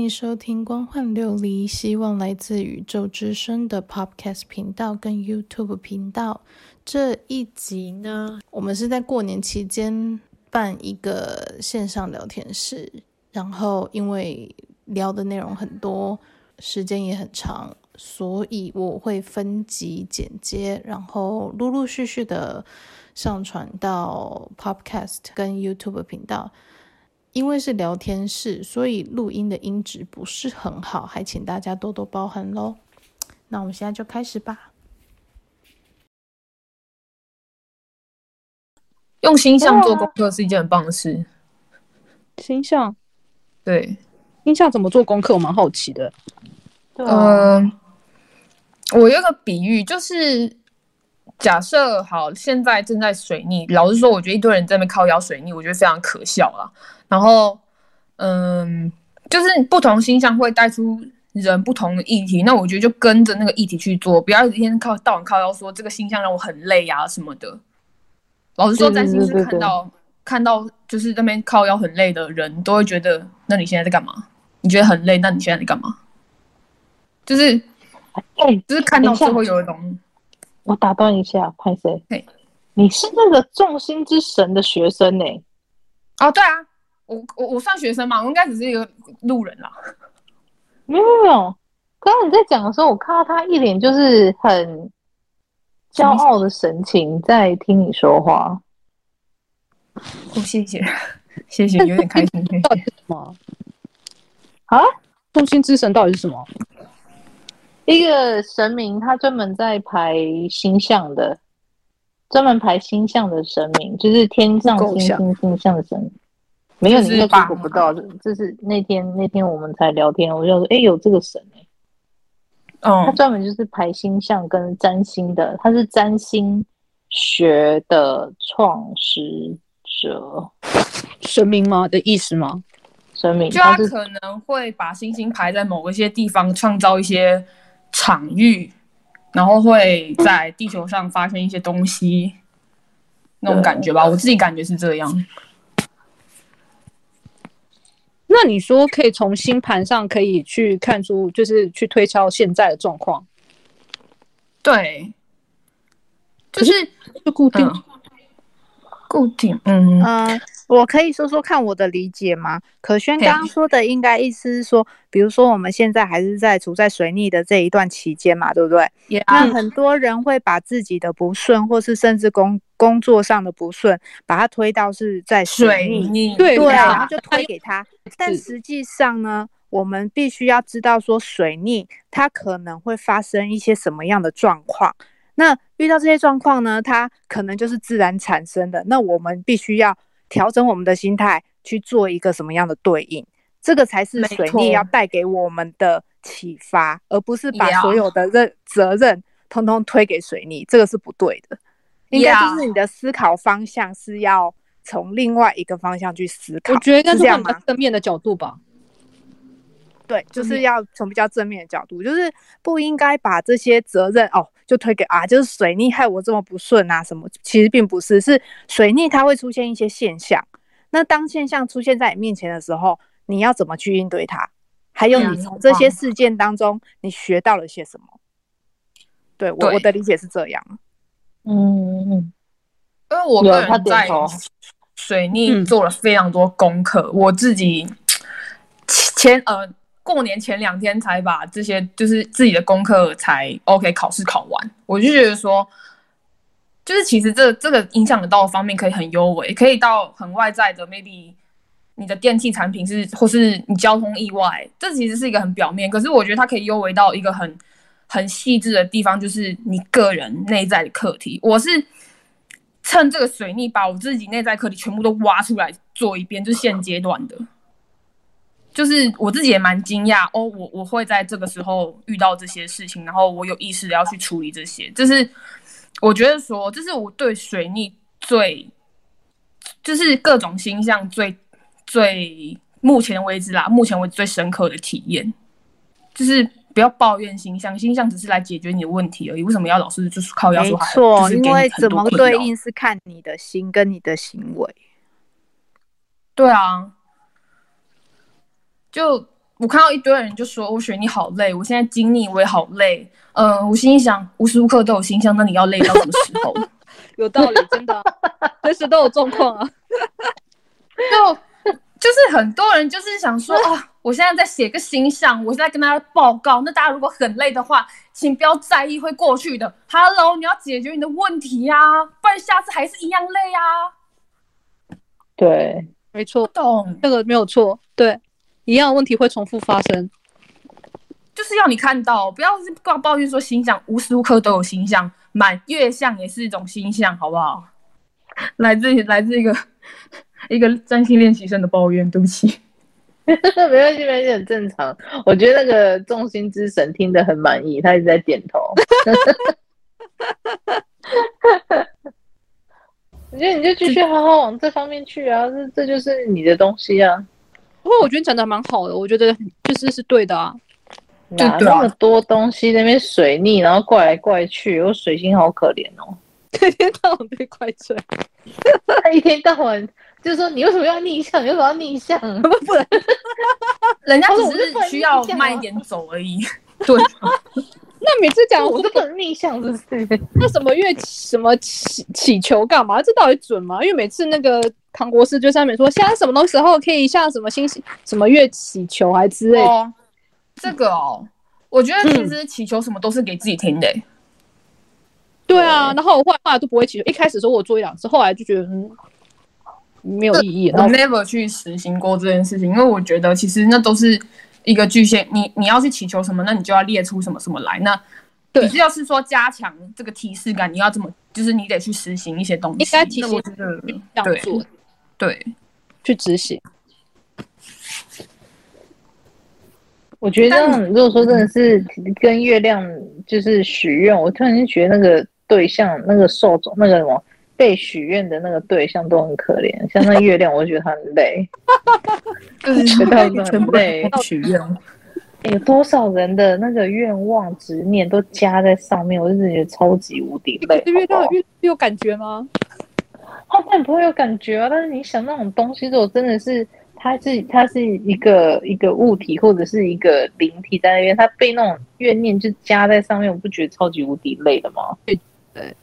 迎收听《光幻琉璃》，希望来自宇宙之声的 Podcast 频道跟 YouTube 频道。这一集呢，我们是在过年期间办一个线上聊天室，然后因为聊的内容很多，时间也很长，所以我会分集剪接，然后陆陆续续的上传到 Podcast 跟 YouTube 频道。因为是聊天室，所以录音的音质不是很好，还请大家多多包涵喽。那我们现在就开始吧。用星象做功课是一件很棒的事。星象，对，星象怎么做功课？我蛮好奇的。嗯、呃，我有个比喻，就是假设好，现在正在水逆。老实说，我觉得一堆人在那边靠腰水逆，我觉得非常可笑啊。然后，嗯，就是不同星象会带出人不同的议题，那我觉得就跟着那个议题去做，不要一天靠到晚靠腰说这个星象让我很累呀、啊、什么的。老实说，占星师看到看到就是那边靠腰很累的人，都会觉得，那你现在在干嘛？你觉得很累，那你现在在干嘛？就是，哎，就是看到就会有一种，我打断一下，派谁？嘿，你是那个众星之神的学生呢？哦，对啊。我我我算学生嘛，我应该只是一个路人啦。没有没有，刚刚你在讲的时候，我看到他一脸就是很骄傲的神情在听你说话。哦，谢谢谢谢，有点开心。到底是什么？啊？众星之神到底是什么？一个神明，他专门在排星象的，专门排星象的神明，就是天上星星星象的神明。没有，你应该不到。这是那天那天我们才聊天，我就说，哎，有这个神哎。哦。他专门就是排星象跟占星的，他是占星学的创始者。神明吗？的意思吗？神明。就他可能会把星星排在某一些地方，创造一些场域，然后会在地球上发生一些东西，那种感觉吧。我自己感觉是这样。那你说可以从星盘上可以去看出，就是去推敲现在的状况。对，就是就固定，嗯、固定。嗯嗯，我可以说说看我的理解吗？可轩刚刚说的应该意思是说，比如说我们现在还是在处在水逆的这一段期间嘛，对不对？Yeah. 那很多人会把自己的不顺，或是甚至工工作上的不顺，把它推到是在水逆，水逆对对，然后就推给他。但实际上呢，我们必须要知道说，水逆它可能会发生一些什么样的状况。那遇到这些状况呢，它可能就是自然产生的。那我们必须要调整我们的心态，去做一个什么样的对应，这个才是水逆要带给我们的启发，而不是把所有的任责任通通推给水逆，这个是不对的。应该就是你的思考方向是要。从另外一个方向去思考，我觉得应该是从正面的角度吧。对，就是要从比较正面的角度，就是不应该把这些责任哦，就推给啊，就是水逆害我这么不顺啊什么。其实并不是，是水逆它会出现一些现象。那当现象出现在你面前的时候，你要怎么去应对它？还有你从这些事件当中，你学到了些什么？对，我我的理解是这样。嗯。因为我个人在水逆做了非常多功课，嗯、我自己 前呃过年前两天才把这些就是自己的功课才 OK 考试考完，我就觉得说，就是其实这这个影响得到的方面可以很优微，可以到很外在的，maybe 你的电器产品是或是你交通意外，这其实是一个很表面，可是我觉得它可以优微到一个很很细致的地方，就是你个人内在的课题，我是。趁这个水逆，把我自己内在课题全部都挖出来做一遍，就是现阶段的，就是我自己也蛮惊讶哦，我我会在这个时候遇到这些事情，然后我有意识的要去处理这些，就是我觉得说，这是我对水逆最，就是各种星象最最目前为止啦，目前为止最深刻的体验，就是。不要抱怨星象，星象只是来解决你的问题而已。为什么要老是就是靠要说？没错，因为怎么对应是看你的心跟你的行为。对啊，就我看到一堆人就说：“我学你好累，我现在经历我也好累。”嗯，我心里想，无时无刻都有心象，那你要累到什么时候？有道理，真的，随时都有状况啊。就就是很多人就是想说啊，我现在在写个形象，我现在跟大家报告。那大家如果很累的话，请不要在意，会过去的。Hello，你要解决你的问题呀、啊，不然下次还是一样累呀、啊。对，没错，懂这个没有错，对。一样的问题会重复发生，就是要你看到，不要是挂抱怨说星象无时无刻都有星象，满月相也是一种星象，好不好？来自来自一个 一个占星练习生的抱怨，对不起，没关系，没关系，很正常。我觉得那个众星之神听得很满意，他一直在点头。我觉得你就继续好好往这方面去啊，这这就是你的东西啊。不过我觉得讲的蛮好的，我觉得就是是对的啊。哪那么多东西在那边水逆，然后怪来怪去，我水星好可怜哦，一天到晚被怪罪，一天到晚就是说你为什么要逆向？你为什么要逆向？不不能，人家只是需要慢一点走而已。对。那每次讲我都不能逆向，是不是？那什么月什么祈祈求干嘛？这到底准吗？因为每次那个唐国师就上面说，现在什么时候可以像什么星星什么月祈求还之类的。哦，这个哦，我觉得其实祈求什么都是给自己听的，欸嗯。对啊，然后我后来后来都不会祈求，一开始说我做一两次，后来就觉得嗯没有意义。我 never 去实行过这件事情，因为我觉得其实那都是。一个巨蟹，你你要去祈求什么，那你就要列出什么什么来。那你是要是说加强这个提示感，你要怎么，就是你得去实行一些东西。应该提醒这样做，对，对去执行。我觉得，如果说真的是跟月亮就是许愿，我突然间觉得那个对象、那个受众、那个什么。被许愿的那个对象都很可怜，像那月亮，我就觉得他很累，就是觉得很累。许愿，有多少人的那个愿望执念都加在上面，我就觉得超级无敌累。月亮有有感觉吗？他当然不会有感觉啊，但是你想那种东西，如果真的是它是它是一个一个物体或者是一个灵体在那边，它被那种怨念就加在上面，我不觉得超级无敌累的吗？对对。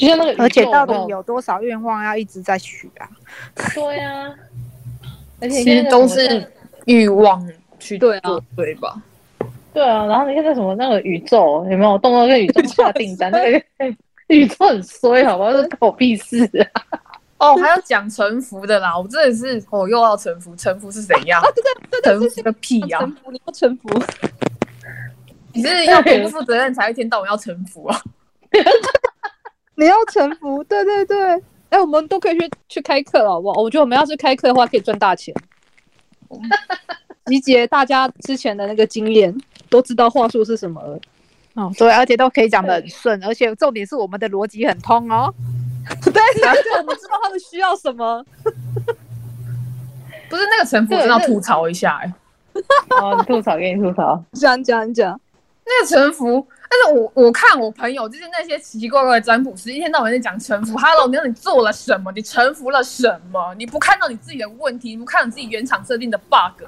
就像那个，而且到底有多少愿望要一直在许啊？对呀，而且其实都是欲望去做，对吧？对啊，然后你看那什么那个宇宙有没有动到跟宇宙下订单？那个 宇宙很衰，好吧？这关我屁事啊！哦，还要讲臣服的啦，我真的是哦，又要臣服，臣服是怎样？臣服个屁呀！臣服你要臣服，你是要不负责任才一天到晚要臣服啊？你要臣服，对对对，哎、欸，我们都可以去去开课了，好不好？我觉得我们要是开课的话，可以赚大钱。集结大家之前的那个经验，都知道话术是什么了。哦，对，而且都可以讲的很顺，而且重点是我们的逻辑很通哦。对，而且我们知道他们需要什么。不是那个臣服，真的要吐槽一下哎。哦，你吐槽给你吐槽，讲讲讲，那个臣服。但是我我看我朋友就是那些奇奇怪怪的占卜师，一天到晚在讲臣服。Hello，你说你做了什么？你臣服了什么？你不看到你自己的问题，你不看到你自己原厂设定的 bug，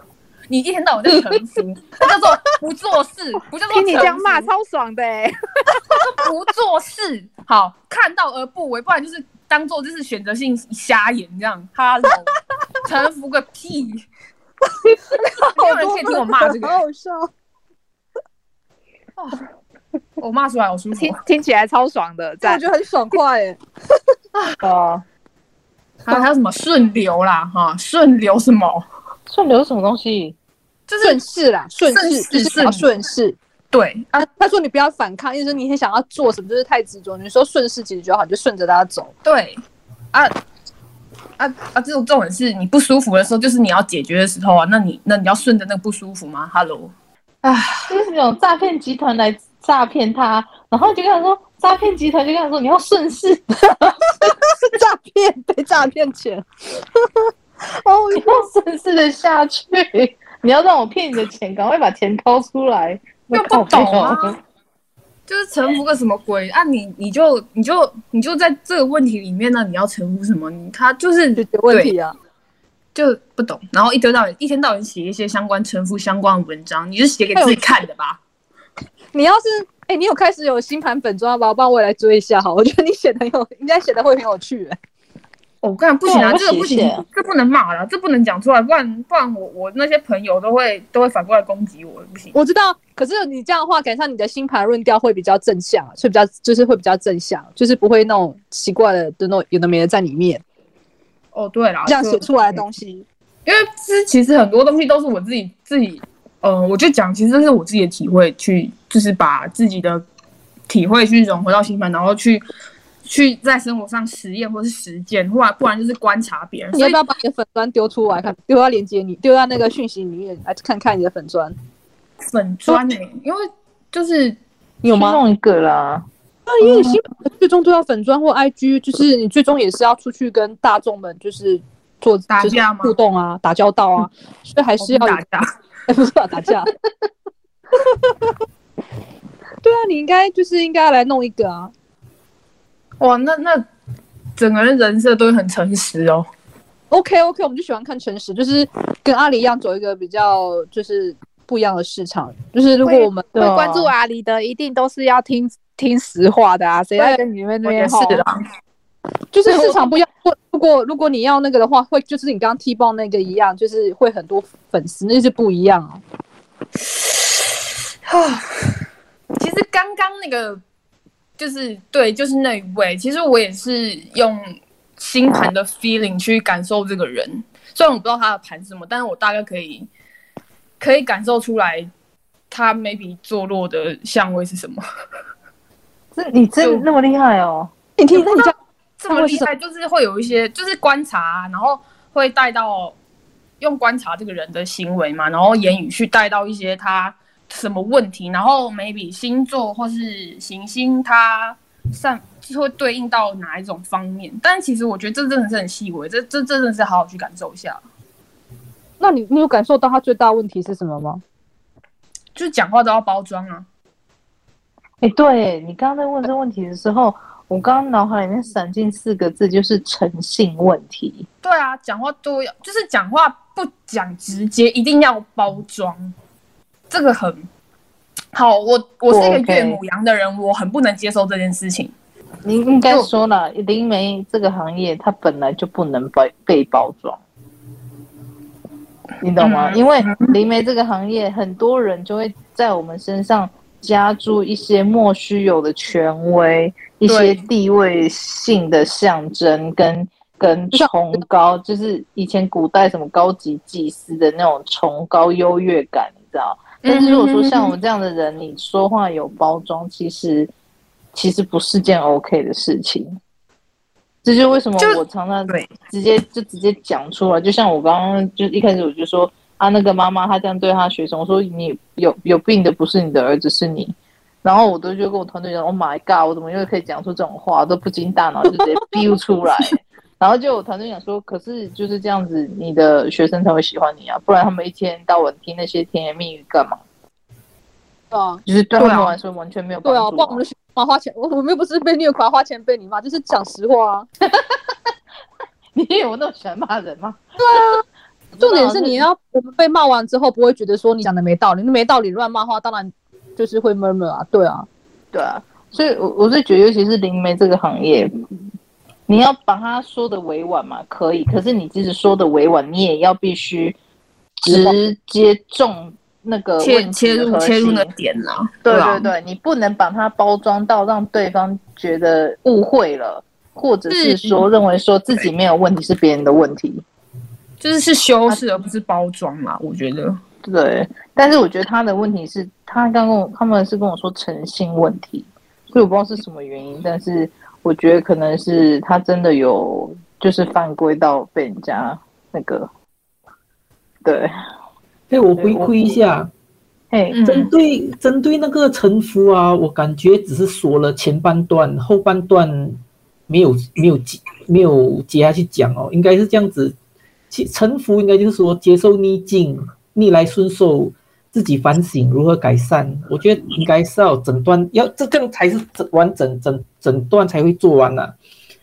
你一天到晚在臣服，那叫做不做事，不叫做听你这样骂超爽的哎、欸，不做事好，看到而不为，不然就是当做就是选择性瞎眼这样。Hello，臣服个屁！没有人可以听我骂这个，好好笑。哦 我骂出来好舒服，听听起来超爽的，我觉得很爽快耶。啊，还有还有什么顺流啦？哈，顺流什么？顺流是什么东西？就是顺势啦，顺势就是要顺势。对啊，他说你不要反抗，意思你很想要做什么，就是太执着。你说顺势其实就好，就顺着他走。对，啊啊啊！这种这种是你不舒服的时候，就是你要解决的时候啊。那你那你要顺着那个不舒服吗？Hello，啊，就是那种诈骗集团来。诈骗他，然后就跟他说，诈骗集团就跟他说，你要顺势，诈骗被诈骗钱，哦，你要顺势的下去，你要让我骗你的钱，赶快把钱掏出来，又不懂啊，就是臣服个什么鬼？啊你？你你就你就你就在这个问题里面呢，你要臣服什么？你他就是解决问题啊，就不懂，然后一天到晚一天到晚写一些相关臣服相关的文章，你是写给自己看的吧？你要是哎、欸，你有开始有新盘粉专吧？帮我也来追一下哈，我觉得你写的有，应该写的会很有趣、欸。哦，我看不行啊，这个不行，这不能骂了，这不能讲出来，不然不然我我那些朋友都会都会反过来攻击我，不行。我知道，可是你这样的话，赶上你的新盘论调会比较正向，所以比较就是会比较正向，就是不会那种奇怪的的那种有的没的在里面。哦，对了，这样写出来的东西，因为这其实很多东西都是我自己自己，嗯、呃，我就讲，其实这是我自己的体会，去就是把自己的体会去融合到星盘，然后去。去在生活上实验或是实践，或者不然就是观察别人。你要不要把你的粉砖丢出来看？丢到链接你，丢到那个讯息里面来看看你的粉砖。粉砖呢、欸？因为就是你有吗？弄一个啦。那因为新最终都要粉砖或 IG，就是你最终也是要出去跟大众们就是做打架互动啊，打交道啊，所以还是要打架。哎，不是打架。对啊，你应该就是应该要来弄一个啊。哇，那那整个人人设都会很诚实哦。OK OK，我们就喜欢看诚实，就是跟阿里一样走一个比较就是不一样的市场。就是如果我们会关注阿里的，一定都是要听听实话的啊。谁在跟你们那边是的，就是市场不一样。如果如果你要那个的话，会就是你刚刚踢爆那个一样，就是会很多粉丝，那是不一样啊。其实刚刚那个。就是对，就是那一位。其实我也是用星盘的 feeling 去感受这个人，虽然我不知道他的盘是什么，但是我大概可以可以感受出来他 maybe 坐落的相位是什么。这你真那么厉害哦？你听，那你这这么厉害，就是会有一些就是观察，然后会带到用观察这个人的行为嘛，然后言语去带到一些他。什么问题？然后 maybe 星座或是行星，它上就会对应到哪一种方面？但其实我觉得这真的是很细微，这这真的是好好去感受一下。那你你有感受到他最大问题是什么吗？就是讲话都要包装啊！哎、欸，对你刚刚在问这问题的时候，我刚刚脑海里面闪进四个字，就是诚信问题。对啊，讲话都要，就是讲话不讲直接，一定要包装。这个很好，我我是一个岳母羊的人，okay. 我很不能接受这件事情。您应该说了，灵媒这个行业它本来就不能被被包装，你懂吗？嗯、因为灵媒这个行业，很多人就会在我们身上加注一些莫须有的权威，一些地位性的象征跟跟崇高，就是以前古代什么高级祭司的那种崇高优越感，你知道？但是如果说像我们这样的人，你说话有包装，其实其实不是件 OK 的事情。这就是为什么我常常直接就直接讲出来。就像我刚刚就一开始我就说啊，那个妈妈她这样对她学生，我说你有有病的不是你的儿子，是你。然后我都就跟我团队讲，Oh my God，我怎么又可以讲出这种话？都不经大脑就直接飙出来。然后就我团队讲说，可是就是这样子，你的学生才会喜欢你啊，不然他们一天到晚听那些甜言蜜语干嘛？啊，就是对他们来说完全没有帮助。对啊，不然我们的学生花钱，我我们又不是被虐狂花钱被你骂，就是讲实话啊。你有那么喜欢骂人吗？对啊，重点是你要我们被骂完之后，不会觉得说你讲的没道理，那没道理乱骂话，当然就是会 murmur 啊，对啊，对啊，所以我我是觉得，尤其是灵媒这个行业。你要把他说的委婉嘛？可以，可是你即使说的委婉，你也要必须直接中那个切切入切入的点啊。对对对，你不能把它包装到让对方觉得误会了，或者是说认为说自己没有问题是别人的问题，就是是修饰而不是包装嘛？我觉得对，但是我觉得他的问题是他刚跟我他们是跟我说诚信问题，所以我不知道是什么原因，但是。我觉得可能是他真的有，就是犯规到被人家那个，对。哎，我回馈一下，哎，针对针对那个臣服啊，我感觉只是说了前半段，后半段没有没有接没有接下去讲哦，应该是这样子。其臣服应该就是说接受逆境，逆来顺受。自己反省如何改善，我觉得应该是要诊断，要这个才是整完整整整段才会做完呐、啊。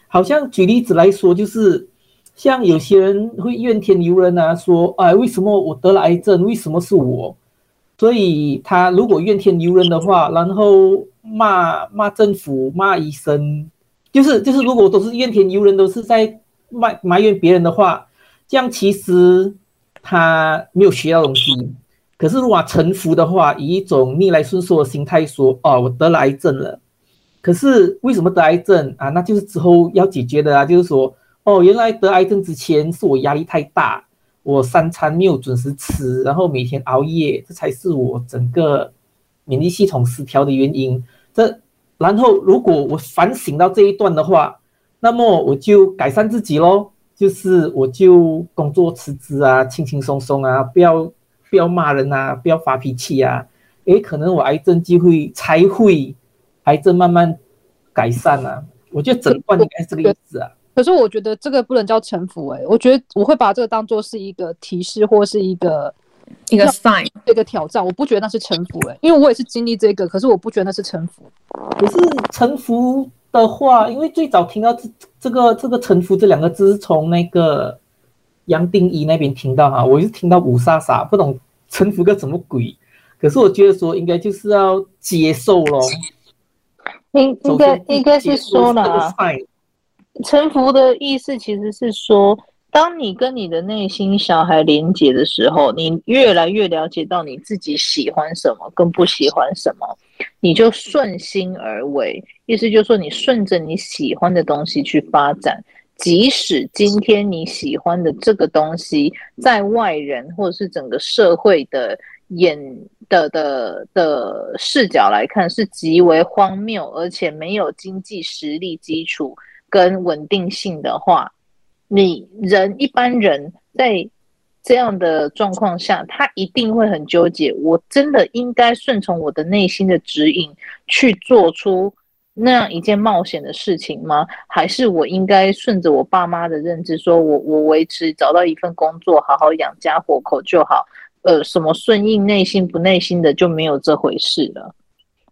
好像举例子来说，就是像有些人会怨天尤人啊，说哎，为什么我得了癌症？为什么是我？所以他如果怨天尤人的话，然后骂骂政府、骂医生，就是就是，如果都是怨天尤人，都是在埋埋怨别人的话，这样其实他没有学到东西。可是如果臣服的话，以一种逆来顺受的心态说，哦，我得了癌症了。可是为什么得癌症啊？那就是之后要解决的啊，就是说，哦，原来得癌症之前是我压力太大。我三餐没有准时吃，然后每天熬夜，这才是我整个免疫系统失调的原因。这，然后如果我反省到这一段的话，那么我就改善自己喽，就是我就工作辞职啊，轻轻松松啊，不要不要骂人啊，不要发脾气啊，诶，可能我癌症就会才会癌症慢慢改善啊。我觉得整段应该是这个意思啊。可是我觉得这个不能叫臣服哎、欸，我觉得我会把这个当做是一个提示或是一个一个 sign 一个挑战，我不觉得那是臣服哎、欸，因为我也是经历这个，可是我不觉得那是臣服。可是臣服的话，因为最早听到这这个这个臣服这两个字是从那个杨定一那边听到哈，我就听到雾煞煞，不懂臣服个什么鬼。可是我觉得说应该就是要接受咯，应应该应该是说了啊。臣服的意思其实是说，当你跟你的内心小孩连接的时候，你越来越了解到你自己喜欢什么，跟不喜欢什么，你就顺心而为。意思就是说，你顺着你喜欢的东西去发展，即使今天你喜欢的这个东西，在外人或者是整个社会的眼的的的视角来看是极为荒谬，而且没有经济实力基础。跟稳定性的话，你人一般人在这样的状况下，他一定会很纠结。我真的应该顺从我的内心的指引去做出那样一件冒险的事情吗？还是我应该顺着我爸妈的认知，说我我维持找到一份工作，好好养家活口就好？呃，什么顺应内心不内心的就没有这回事了。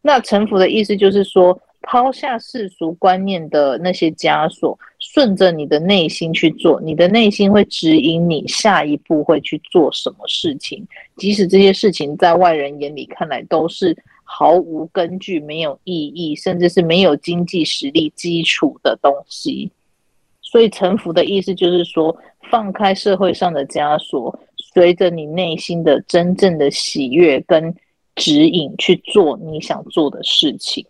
那臣服的意思就是说。抛下世俗观念的那些枷锁，顺着你的内心去做，你的内心会指引你下一步会去做什么事情。即使这些事情在外人眼里看来都是毫无根据、没有意义，甚至是没有经济实力基础的东西。所以，臣服的意思就是说，放开社会上的枷锁，随着你内心的真正的喜悦跟指引去做你想做的事情。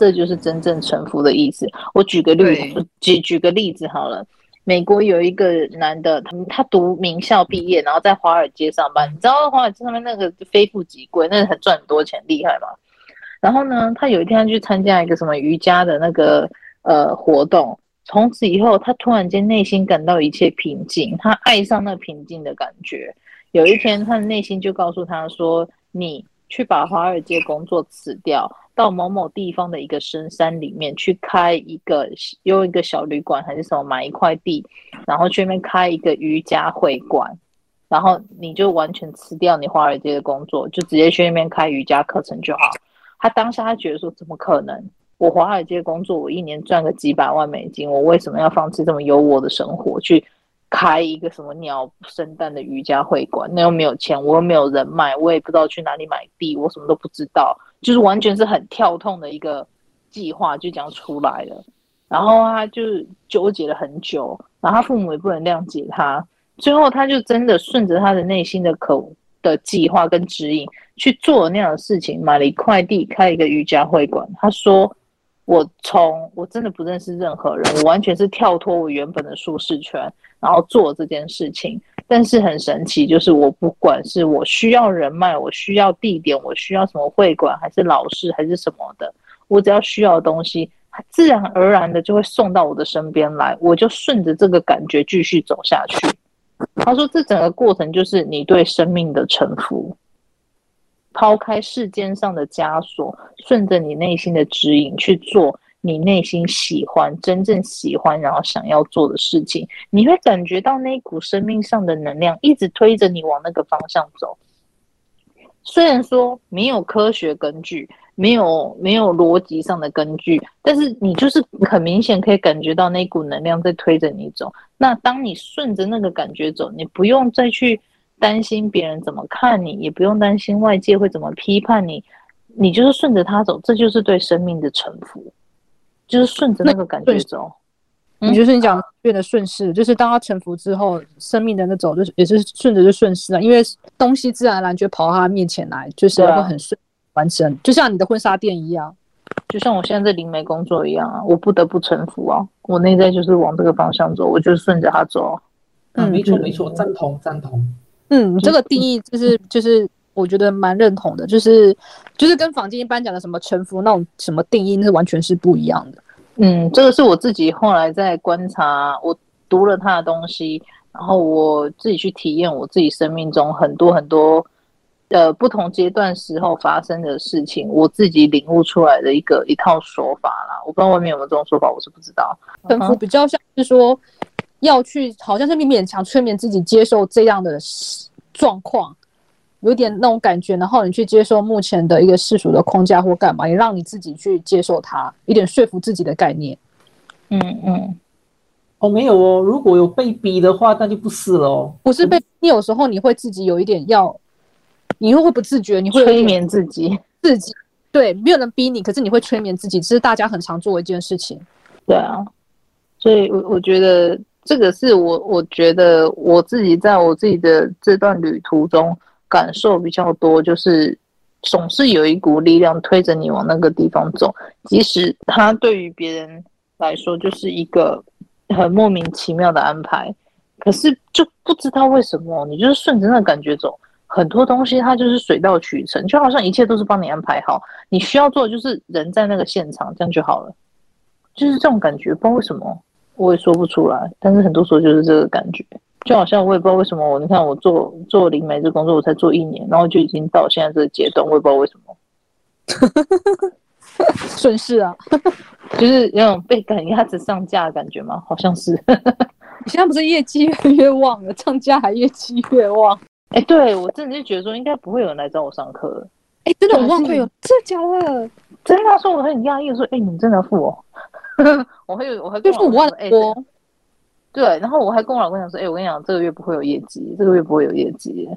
这就是真正臣服的意思。我举个例子，举举个例子好了。美国有一个男的，他他读名校毕业，然后在华尔街上班。你知道华尔街上面那个非富即贵，那很赚很多钱，厉害嘛。然后呢，他有一天去参加一个什么瑜伽的那个呃活动，从此以后，他突然间内心感到一切平静，他爱上那平静的感觉。有一天，他的内心就告诉他说：“你去把华尔街工作辞掉。”到某某地方的一个深山里面去开一个，用一个小旅馆还是什么，买一块地，然后去那边开一个瑜伽会馆，然后你就完全辞掉你华尔街的工作，就直接去那边开瑜伽课程就好。他当下他觉得说，怎么可能？我华尔街工作，我一年赚个几百万美金，我为什么要放弃这么优渥的生活去？开一个什么鸟生蛋的瑜伽会馆，那又没有钱，我又没有人脉，我也不知道去哪里买地，我什么都不知道，就是完全是很跳痛的一个计划就这样出来了。然后他就纠结了很久，然后他父母也不能谅解他，最后他就真的顺着他的内心的口的计划跟指引去做那样的事情，买了一块地，开一个瑜伽会馆。他说。我从我真的不认识任何人，我完全是跳脱我原本的舒适圈，然后做这件事情。但是很神奇，就是我不管是我需要人脉，我需要地点，我需要什么会馆，还是老师，还是什么的，我只要需要的东西，自然而然的就会送到我的身边来，我就顺着这个感觉继续走下去。他说，这整个过程就是你对生命的臣服。抛开世间上的枷锁，顺着你内心的指引去做你内心喜欢、真正喜欢，然后想要做的事情，你会感觉到那股生命上的能量一直推着你往那个方向走。虽然说没有科学根据，没有没有逻辑上的根据，但是你就是很明显可以感觉到那股能量在推着你走。那当你顺着那个感觉走，你不用再去担心别人怎么看你，也不用担心外界会怎么批判你，你就是顺着它走，这就是对生命的臣服，就是顺着那个感觉走。你就是你讲变得顺势，就是当他臣服之后，生命的那种就是也是顺着就顺势啊，因为东西自然而然就跑到他面前来，就是会很顺完成，就像你的婚纱店一样，就像我现在在灵媒工作一样啊，我不得不臣服啊，我内在就是往这个方向走，我就顺着他走。嗯，没错没错，赞同赞同。嗯，这个定义就是就是我觉得蛮认同的，就是就是跟坊间一般讲的什么臣服那种什么定义，那是完全是不一样的。嗯，这个是我自己后来在观察，我读了他的东西，然后我自己去体验我自己生命中很多很多呃不同阶段时候发生的事情，我自己领悟出来的一个一套说法啦。我不知道外面有没有这种说法，我是不知道。臣服比较像是说要去，好像是你勉强催眠自己接受这样的状况。有点那种感觉，然后你去接受目前的一个世俗的框架或干嘛，也让你自己去接受它，一点说服自己的概念。嗯嗯，哦，没有哦，如果有被逼的话，那就不是了哦。不是被，你有时候你会自己有一点要，你会会不自觉，你会催眠自己，自己对，没有人逼你，可是你会催眠自己，这是大家很常做的一件事情。对啊，所以我我觉得这个是我我觉得我自己在我自己的这段旅途中。感受比较多，就是总是有一股力量推着你往那个地方走，即使它对于别人来说就是一个很莫名其妙的安排，可是就不知道为什么，你就是顺着那感觉走，很多东西它就是水到渠成，就好像一切都是帮你安排好，你需要做的就是人在那个现场，这样就好了，就是这种感觉，不知道为什么，我也说不出来，但是很多时候就是这个感觉。就好像我也不知道为什么我，你看我做做灵媒这工作，我才做一年，然后就已经到现在这个阶段，我也不知道为什么，顺势啊，就是有种被赶鸭子上架的感觉吗？好像是。你现在不是业绩越来越旺了，上架还业绩越旺？哎、欸，对我真的就觉得说，应该不会有人来找我上课。真的我忘会有，真的假的？真的说我很压抑，说哎、欸，你们真的要付 我？我会有，我会付五万多。欸对，然后我还跟我老公讲说，哎，我跟你讲，这个月不会有业绩，这个月不会有业绩，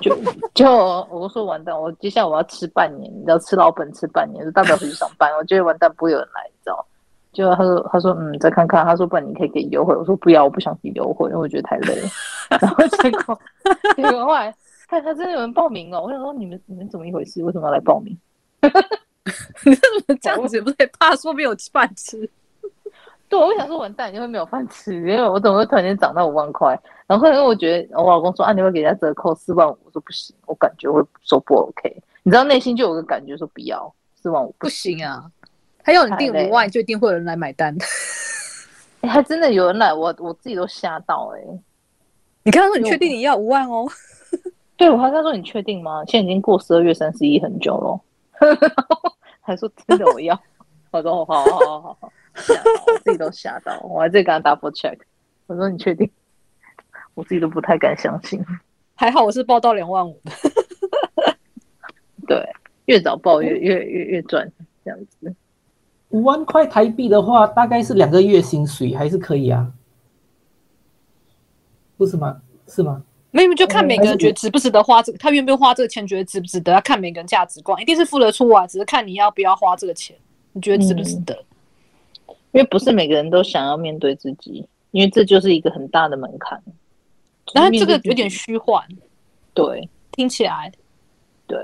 就 就我说完蛋，我接下来我要吃半年，你知道，吃老本吃半年，就大不了回去上班。我觉得完蛋，不会有人来，你知道？就他说，他说，嗯，再看看，他说，不然你可以给优惠。我说不要，我不想给优惠，因为我觉得太累了。然后结果结果后来，看他真的有人报名哦，我想说，你们你们怎么一回事？为什么要来报名？你怎么这样子？不是怕说没有饭吃？对，我想说完蛋，你会没有饭吃，因为我怎么会突然间涨到五万块？然后因为我觉得我老公说啊，你会给人家折扣四万五，我说不行，我感觉会说不 OK。你知道内心就有个感觉说不要四万五不行啊，他要你定五万，就一定会有人来买单。哎、欸，还真的有人来，我我自己都吓到哎、欸。你刚刚说你确定你要五万哦？对，我还跟他说你确定吗？现在已经过十二月三十一很久了，还说真的我要，我说好好好好好。吓到我自己都吓到，我还在跟他 double check。我说你确定？我自己都不太敢相信。还好我是报到两万五。对，越早报越越越越赚，这样子。五万块台币的话，大概是两个月薪水，还是可以啊？不是吗？是吗？没有，就看每个人觉得值不值得花这个，他愿不愿意花这个钱，觉得值不值得，要看每个人价值观，一定是付得出啊，只是看你要不要花这个钱，你觉得值不值得？嗯因为不是每个人都想要面对自己，因为这就是一个很大的门槛。然后这个有点虚幻，对，听起来，对。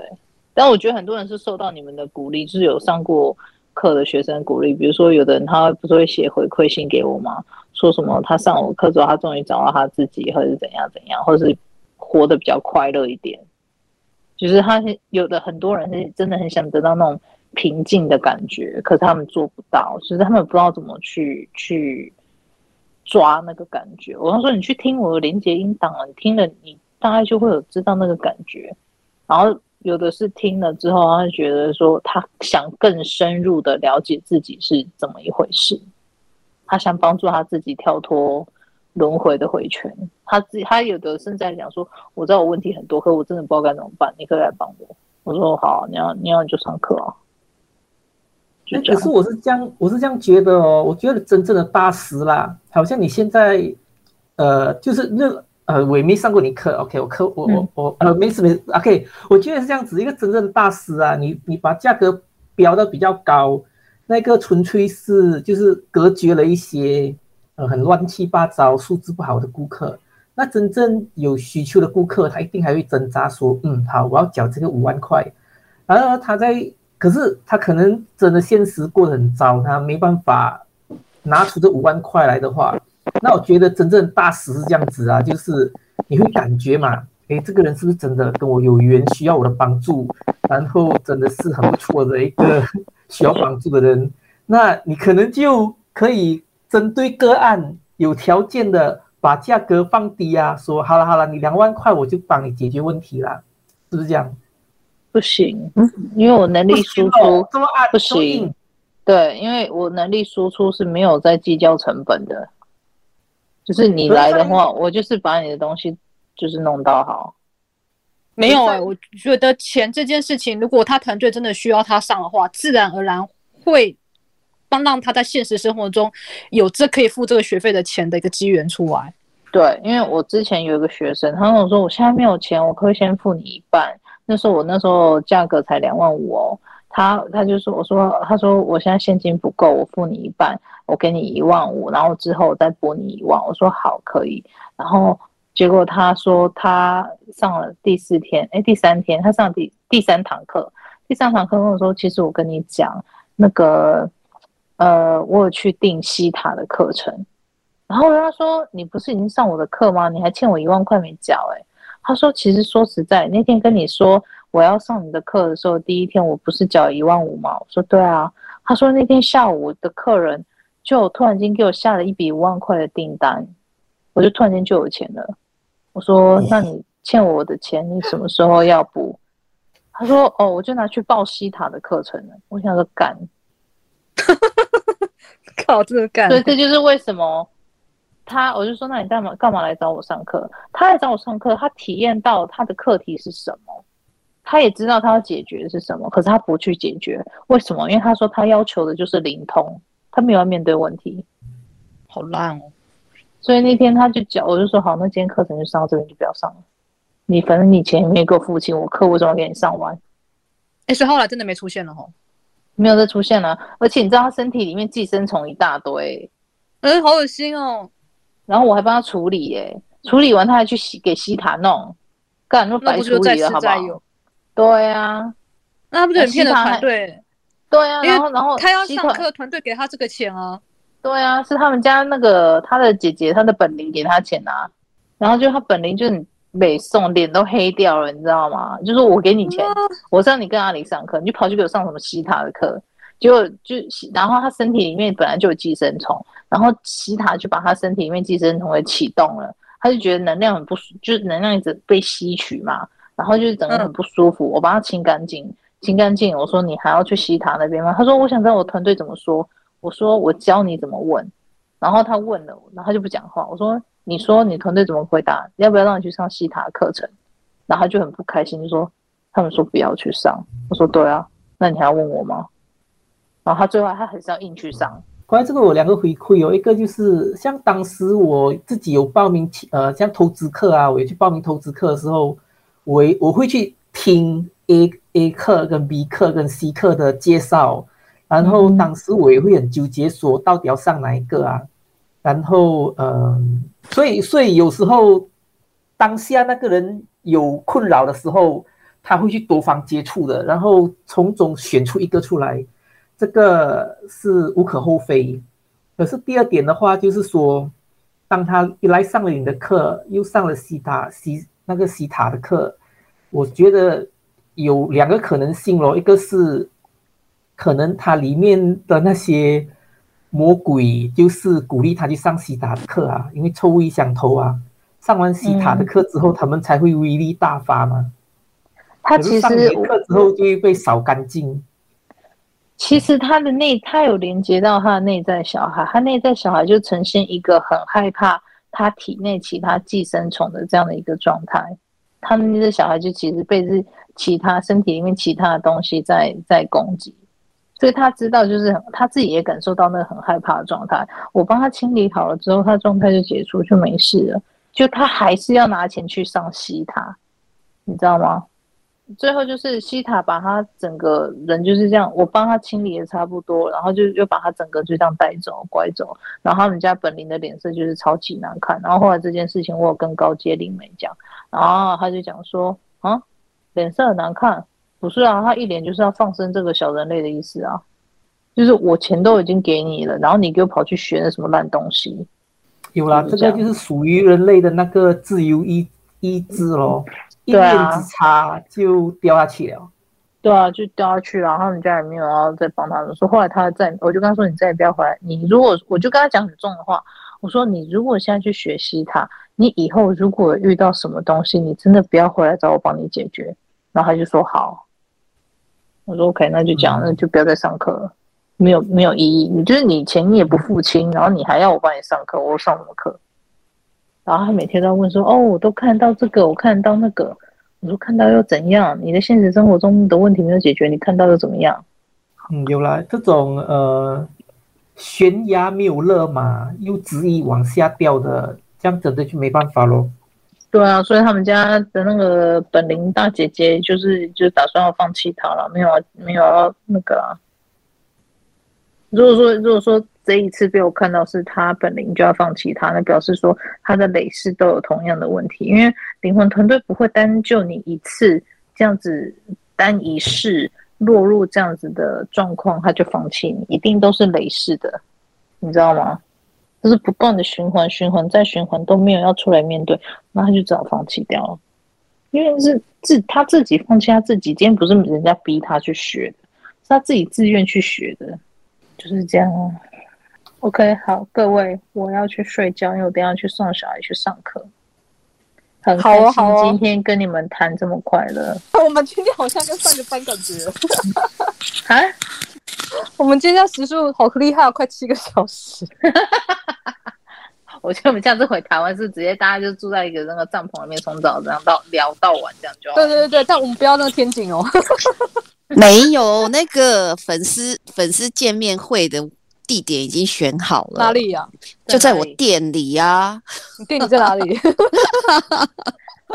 但我觉得很多人是受到你们的鼓励，就是有上过课的学生鼓励。比如说，有的人他不是会写回馈信给我吗？说什么他上我课之后，他终于找到他自己，或者是怎样怎样，或者是活得比较快乐一点。就是他有的很多人是真的很想得到那种。平静的感觉，可是他们做不到，其实他们不知道怎么去去抓那个感觉。我刚说你去听我的连接音档啊，你听了你大概就会有知道那个感觉。然后有的是听了之后，他就觉得说他想更深入的了解自己是怎么一回事，他想帮助他自己跳脱轮回的回圈。他自己他有的甚至在讲说，我知道我问题很多，可我真的不知道该怎么办，你可以来帮我。我说好，你要你要你就上课啊。可是我是这样，我是这样觉得哦。我觉得真正的大师啦，好像你现在，呃，就是那呃，我也没上过你课，OK，我课我我我呃，没事没事，OK。我觉得是这样子，一个真正的大师啊，你你把价格标的比较高，那个纯粹是就是隔绝了一些呃很乱七八糟、素质不好的顾客。那真正有需求的顾客，他一定还会挣扎说，嗯，好，我要缴这个五万块。然后他在，可是他可能真的现实过得很糟，他没办法拿出这五万块来的话，那我觉得真正大师是这样子啊，就是你会感觉嘛，诶，这个人是不是真的跟我有缘，需要我的帮助，然后真的是很不错的一个 需要帮助的人，那你可能就可以针对个案有条件的把价格放低啊，说好了好了，你两万块我就帮你解决问题啦，是不是这样？不行，因为我能力输出不行。对，因为我能力输出是没有在计较成本的，就是你来的话，我就是把你的东西就是弄到好。没有哎、欸，我觉得钱这件事情，如果他团队真的需要他上的话，自然而然会帮让他在现实生活中有这可以付这个学费的钱的一个机缘出来。对，因为我之前有一个学生，他跟我说，我现在没有钱，我可以先付你一半。那时候我那时候价格才两万五哦，他他就说我说他说我现在现金不够，我付你一半，我给你一万五，然后之后再拨你一万。我说好可以，然后结果他说他上了第四天，哎，第三天他上第第三堂课，第三堂课跟我说，其实我跟你讲那个呃，我有去订西塔的课程，然后他说你不是已经上我的课吗？你还欠我一万块没缴哎。他说：“其实说实在，那天跟你说我要上你的课的时候，第一天我不是缴一万五吗？”我说：“对啊。”他说：“那天下午的客人就突然间给我下了一笔五万块的订单，我就突然间就有钱了。”我说：“那你欠我的钱，你什么时候要补？”他说：“哦，我就拿去报西塔的课程了。”我想说干，靠，这个干，所以这就是为什么。他，我就说，那你干嘛干嘛来找我上课？他来找我上课，他体验到他的课题是什么，他也知道他要解决的是什么，可是他不去解决，为什么？因为他说他要求的就是灵通，他没有要面对问题，好烂哦。所以那天他就讲，我就说好，那今天课程就上到这边，就不要上了。你反正你钱也没给我付清，我课为什么给你上完？哎，所以后来真的没出现了吼，没有再出现了，而且你知道他身体里面寄生虫一大堆，哎，好恶心哦。然后我还帮他处理耶、欸，处理完他还去洗给西塔弄，干那白处理了好不好？对啊，那他不就很骗的团队？对啊，然后然后他要上课，团队给他这个钱啊。对啊，是他们家那个他的姐姐，他的本灵给他钱啊。然后就他本灵就很没送，脸都黑掉了，你知道吗？就是我给你钱，我让你跟阿里上课，你就跑去给我上什么西塔的课。结果就然后他身体里面本来就有寄生虫，然后西塔就把他身体里面寄生虫给启动了，他就觉得能量很不舒，就是能量一直被吸取嘛，然后就是整个很不舒服。我帮他清干净，清干净。我说你还要去西塔那边吗？他说我想知道我团队怎么说。我说我教你怎么问。然后他问了，然后他就不讲话。我说你说你团队怎么回答？要不要让你去上西塔课程？然后他就很不开心，就说他们说不要去上。我说对啊，那你还要问我吗？然后他最后他还是要硬去上。关于这个，我两个回馈，有一个就是像当时我自己有报名，呃，像投资课啊，我也去报名投资课的时候，我我会去听 A A 课跟 B 课跟 C 课的介绍，然后当时我也会很纠结，说到底要上哪一个啊？然后，嗯、呃，所以所以有时候当下那个人有困扰的时候，他会去多方接触的，然后从中选出一个出来。这个是无可厚非，可是第二点的话，就是说，当他一来上了你的课，又上了西塔西那个西塔的课，我觉得有两个可能性咯，一个是可能他里面的那些魔鬼，就是鼓励他去上西塔的课啊，因为臭味相投啊，上完西塔的课之后，嗯、他们才会威力大发嘛。他其实上课之后就会被扫干净。其实他的内，他有连接到他的内在小孩，他内在小孩就呈现一个很害怕他体内其他寄生虫的这样的一个状态。他的内在小孩就其实被是其他身体里面其他的东西在在攻击，所以他知道，就是他自己也感受到那个很害怕的状态。我帮他清理好了之后，他状态就解除，就没事了。就他还是要拿钱去上西塔，你知道吗？最后就是西塔把他整个人就是这样，我帮他清理的差不多，然后就又把他整个就这样带走、拐走。然后他们家本灵的脸色就是超级难看。然后后来这件事情我有跟高阶灵媒讲，然后他就讲说啊，脸色很难看，不是啊，他一脸就是要放生这个小人类的意思啊，就是我钱都已经给你了，然后你给我跑去学那什么烂东西。有啦，这，个就是属于人类的那个自由意意志咯。一念之差就掉下去了，对啊，就掉下去了。然后人家也没有要再帮他们说。后来他再，我就跟他说：“你再也不要回来。你如果我就跟他讲很重的话，我说你如果现在去学习它，你以后如果遇到什么东西，你真的不要回来找我帮你解决。”然后他就说：“好。”我说：“OK，那就讲，那就不要再上课了，没有没有意义。你就是你钱你也不付清，然后你还要我帮你上课，我上什么课？”然后他每天都要问说：“哦，我都看到这个，我看到那个。”我说：“看到又怎样？你的现实生活中的问题没有解决，你看到又怎么样？”嗯，有啦这种呃，悬崖没有勒马，又执意往下掉的，这样子的就没办法喽。对啊，所以他们家的那个本灵大姐姐就是就打算要放弃他了，没有没有要那个啊。如果说如果说。这一次被我看到是他本灵就要放弃他，那表示说他的累世都有同样的问题，因为灵魂团队不会单就你一次这样子单一世落入这样子的状况，他就放弃你，一定都是累世的，你知道吗？就是不断的循环、循环再循环都没有要出来面对，那他就只好放弃掉了，因为是自他自己放弃他自己，今天不是人家逼他去学的，是他自己自愿去学的，就是这样啊。OK，好，各位，我要去睡觉，因为我等下去送小孩去上课。很开心今天跟你们谈这么快乐。我们今天好像跟上个班感觉。啊？我们今天时数好厉害，快七个小时。我觉得我们下次回台湾是直接大家就住在一个那个帐篷里面，从早这样到聊到晚这样就好。对对对对，但我们不要那个天井哦。没有那个粉丝粉丝见面会的。地点已经选好了，哪里呀？就在我店里呀。你店里在哪里？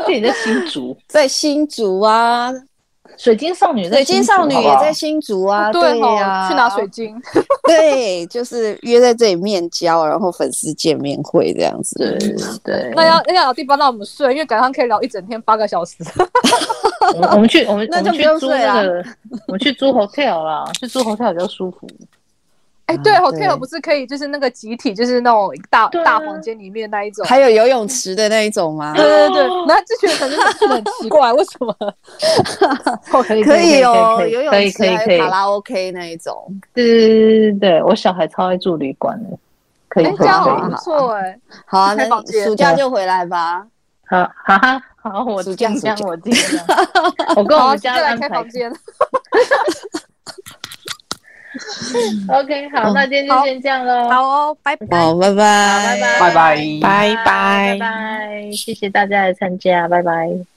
店里在新竹，在新竹啊。水晶少女，水晶少女也在新竹啊。对呀，去拿水晶。对，就是约在这里面交，然后粉丝见面会这样子。对对。那要那要老地方让我们睡，因为赶上可以聊一整天八个小时。我们去，我们那就不用睡了。我们去租 hotel 啦，去租 hotel 比较舒服。哎，对，hotel 不是可以，就是那个集体，就是那种大大房间里面那一种，还有游泳池的那一种吗？对对对，那之前可能很奇怪，为什么？可以可以哦，游泳池可以卡拉 OK 那一种。对对对对对，我小孩超爱住旅馆的，可以可以可以，不错哎。好啊，那暑假就回来吧。好，哈哈，好，我暑假暑假我尽量。我跟我们家来开房间。OK，好，那今天就先这样喽。好哦，拜拜。好，拜拜，拜拜，拜拜，拜拜，拜拜，谢谢大家的参加，拜拜。